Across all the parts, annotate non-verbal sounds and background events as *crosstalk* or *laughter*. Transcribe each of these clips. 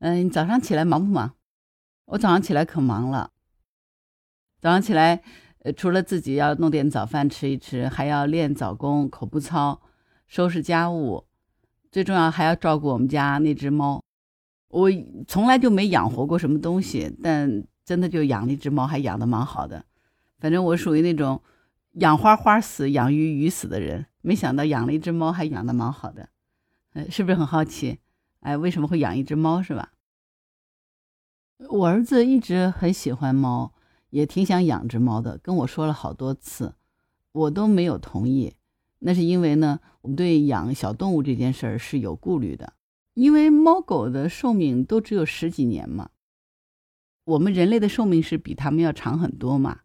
嗯，早上起来忙不忙？我早上起来可忙了。早上起来，呃，除了自己要弄点早饭吃一吃，还要练早功、口部操、收拾家务，最重要还要照顾我们家那只猫。我从来就没养活过什么东西，但真的就养了一只猫，还养的蛮好的。反正我属于那种养花花死、养鱼鱼死的人，没想到养了一只猫还养的蛮好的。呃，是不是很好奇？哎，为什么会养一只猫是吧？我儿子一直很喜欢猫，也挺想养只猫的，跟我说了好多次，我都没有同意。那是因为呢，我们对养小动物这件事儿是有顾虑的。因为猫狗的寿命都只有十几年嘛，我们人类的寿命是比它们要长很多嘛，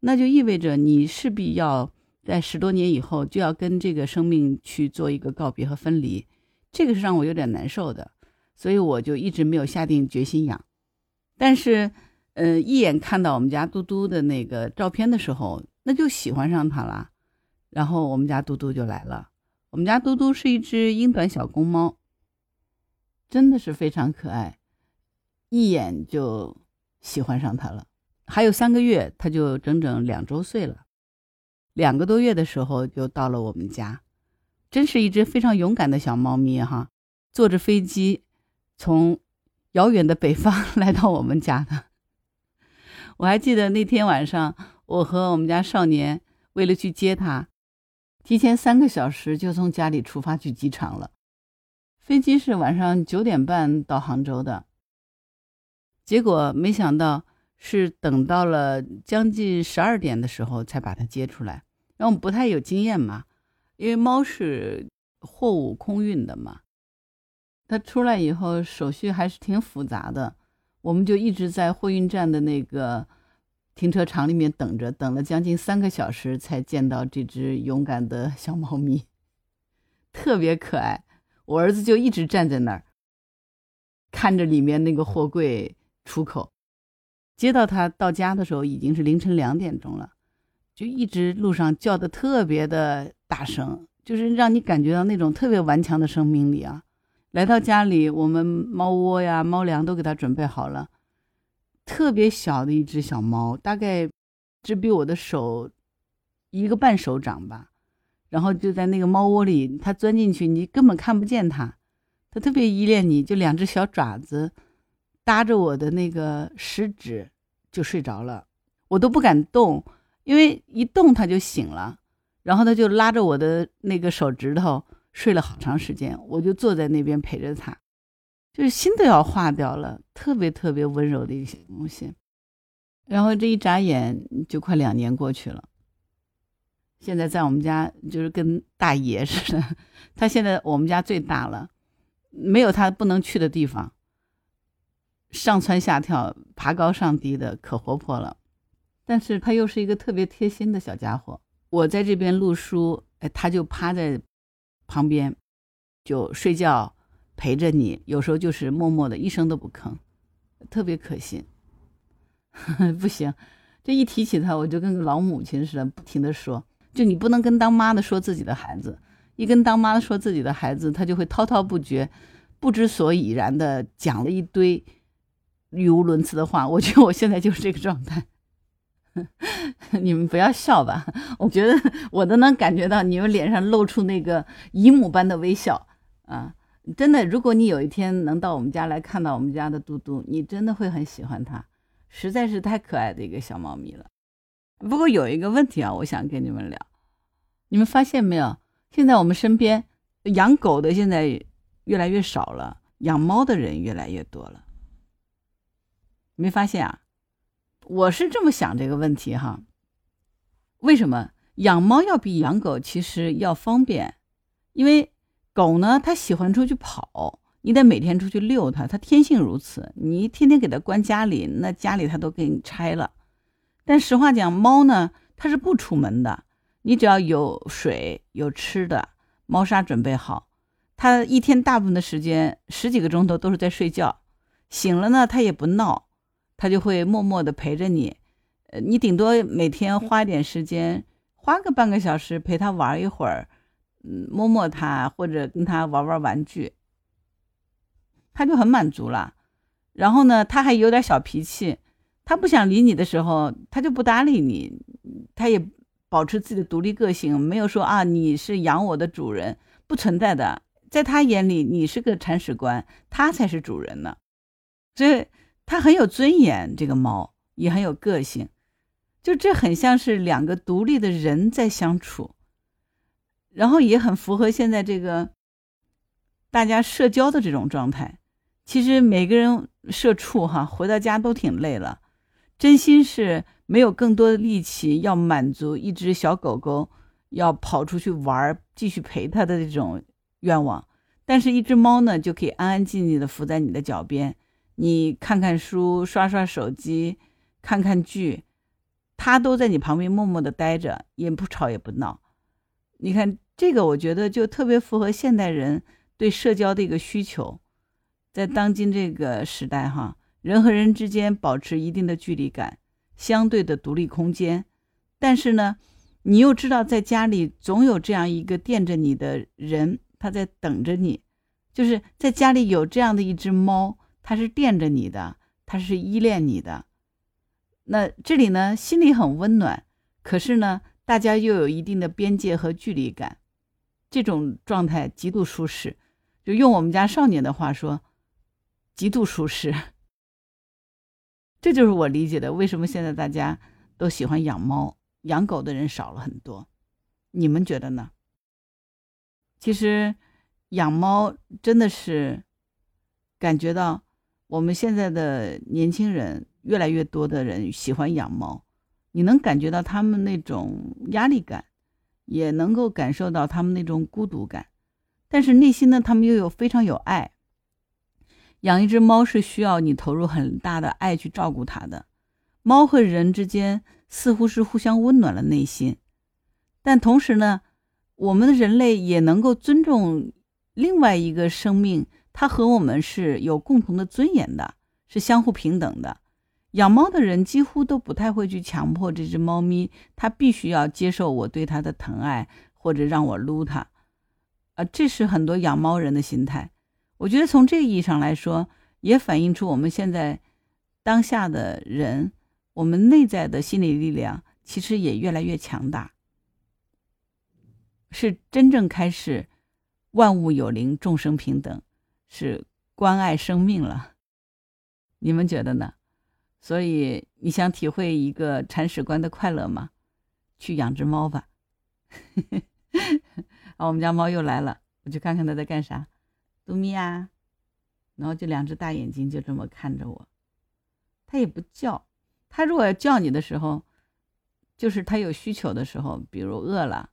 那就意味着你势必要在十多年以后就要跟这个生命去做一个告别和分离，这个是让我有点难受的，所以我就一直没有下定决心养。但是，呃，一眼看到我们家嘟嘟的那个照片的时候，那就喜欢上它了，然后我们家嘟嘟就来了。我们家嘟嘟是一只英短小公猫。真的是非常可爱，一眼就喜欢上它了。还有三个月，它就整整两周岁了。两个多月的时候就到了我们家，真是一只非常勇敢的小猫咪哈！坐着飞机从遥远的北方 *laughs* 来到我们家的。我还记得那天晚上，我和我们家少年为了去接它，提前三个小时就从家里出发去机场了。飞机是晚上九点半到杭州的，结果没想到是等到了将近十二点的时候才把它接出来。然后我们不太有经验嘛，因为猫是货物空运的嘛，它出来以后手续还是挺复杂的，我们就一直在货运站的那个停车场里面等着，等了将近三个小时才见到这只勇敢的小猫咪，特别可爱。我儿子就一直站在那儿，看着里面那个货柜出口。接到他到家的时候，已经是凌晨两点钟了，就一直路上叫的特别的大声，就是让你感觉到那种特别顽强的生命力啊。来到家里，我们猫窝呀、猫粮都给它准备好了。特别小的一只小猫，大概只比我的手一个半手掌吧。然后就在那个猫窝里，它钻进去，你根本看不见它，它特别依恋你，就两只小爪子搭着我的那个食指就睡着了，我都不敢动，因为一动它就醒了，然后它就拉着我的那个手指头睡了好长时间，我就坐在那边陪着它，就是心都要化掉了，特别特别温柔的一些东西，然后这一眨眼就快两年过去了。现在在我们家就是跟大爷似的，*laughs* 他现在我们家最大了，没有他不能去的地方，上蹿下跳、爬高上低的，可活泼了。但是他又是一个特别贴心的小家伙。我在这边录书，哎，他就趴在旁边就睡觉，陪着你。有时候就是默默的，一声都不吭，特别可信。*laughs* 不行，这一提起他，我就跟个老母亲似的，不停的说。就你不能跟当妈的说自己的孩子，一跟当妈的说自己的孩子，他就会滔滔不绝、不知所以然的讲了一堆语无伦次的话。我觉得我现在就是这个状态，*laughs* 你们不要笑吧？我觉得我都能感觉到你们脸上露出那个姨母般的微笑啊！真的，如果你有一天能到我们家来看到我们家的嘟嘟，你真的会很喜欢它，实在是太可爱的一个小猫咪了。不过有一个问题啊，我想跟你们聊，你们发现没有？现在我们身边养狗的现在越来越少了，养猫的人越来越多了。没发现啊？我是这么想这个问题哈。为什么养猫要比养狗其实要方便？因为狗呢，它喜欢出去跑，你得每天出去遛它，它天性如此。你天天给它关家里，那家里它都给你拆了。但实话讲，猫呢，它是不出门的。你只要有水、有吃的，猫砂准备好，它一天大部分的时间，十几个钟头都是在睡觉。醒了呢，它也不闹，它就会默默的陪着你。呃，你顶多每天花点时间，花个半个小时陪它玩一会儿，嗯，摸摸它或者跟它玩玩玩具，它就很满足了。然后呢，它还有点小脾气。它不想理你的时候，它就不搭理你，它也保持自己的独立个性，没有说啊你是养我的主人，不存在的。在他眼里，你是个铲屎官，他才是主人呢。所以它很有尊严，这个猫也很有个性，就这很像是两个独立的人在相处，然后也很符合现在这个大家社交的这种状态。其实每个人社畜哈，回到家都挺累了。真心是没有更多的力气要满足一只小狗狗要跑出去玩继续陪它的这种愿望，但是，一只猫呢，就可以安安静静的伏在你的脚边，你看看书、刷刷手机、看看剧，它都在你旁边默默的待着，也不吵也不闹。你看这个，我觉得就特别符合现代人对社交的一个需求，在当今这个时代，哈。人和人之间保持一定的距离感，相对的独立空间，但是呢，你又知道在家里总有这样一个惦着你的人，他在等着你，就是在家里有这样的一只猫，它是惦着你的，它是依恋你的。那这里呢，心里很温暖，可是呢，大家又有一定的边界和距离感，这种状态极度舒适。就用我们家少年的话说，极度舒适。这就是我理解的，为什么现在大家都喜欢养猫，养狗的人少了很多。你们觉得呢？其实养猫真的是感觉到我们现在的年轻人越来越多的人喜欢养猫，你能感觉到他们那种压力感，也能够感受到他们那种孤独感，但是内心呢，他们又有非常有爱。养一只猫是需要你投入很大的爱去照顾它的。猫和人之间似乎是互相温暖了内心，但同时呢，我们的人类也能够尊重另外一个生命，它和我们是有共同的尊严的，是相互平等的。养猫的人几乎都不太会去强迫这只猫咪，它必须要接受我对它的疼爱，或者让我撸它。啊，这是很多养猫人的心态。我觉得从这个意义上来说，也反映出我们现在当下的人，我们内在的心理力量其实也越来越强大，是真正开始万物有灵、众生平等，是关爱生命了。你们觉得呢？所以你想体会一个铲屎官的快乐吗？去养只猫吧。*laughs* 啊，我们家猫又来了，我去看看它在干啥。嘟咪呀，然后就两只大眼睛就这么看着我，它也不叫。它如果要叫你的时候，就是它有需求的时候，比如饿了，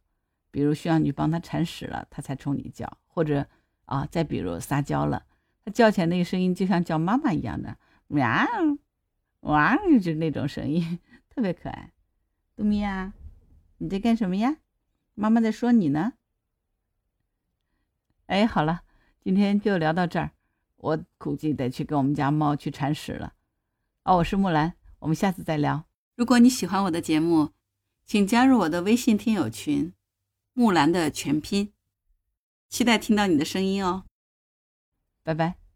比如需要你帮它铲屎了，它才冲你叫。或者啊，再比如撒娇了，它叫起来那个声音就像叫妈妈一样的，喵，哇，就是那种声音，特别可爱。杜咪呀，你在干什么呀？妈妈在说你呢。哎，好了。今天就聊到这儿，我估计得去跟我们家猫去铲屎了。哦，我是木兰，我们下次再聊。如果你喜欢我的节目，请加入我的微信听友群“木兰”的全拼，期待听到你的声音哦。拜拜。